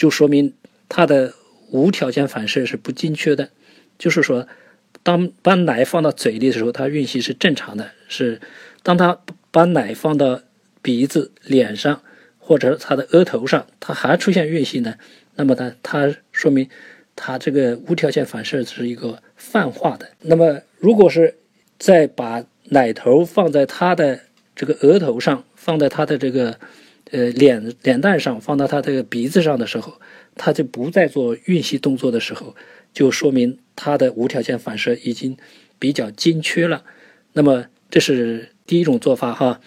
就说明他的无条件反射是不精确的，就是说，当把奶放到嘴里的时候，它孕吸是正常的，是当他把奶放到鼻子、脸上或者他的额头上，他还出现孕吸呢，那么呢，它说明他这个无条件反射是一个泛化的。那么，如果是再把奶头放在他的这个额头上，放在他的这个呃脸脸蛋上，放到他这个鼻子上的时候，他就不再做孕吸动作的时候，就说明他的无条件反射已经比较精确了。那么这是第一种做法哈。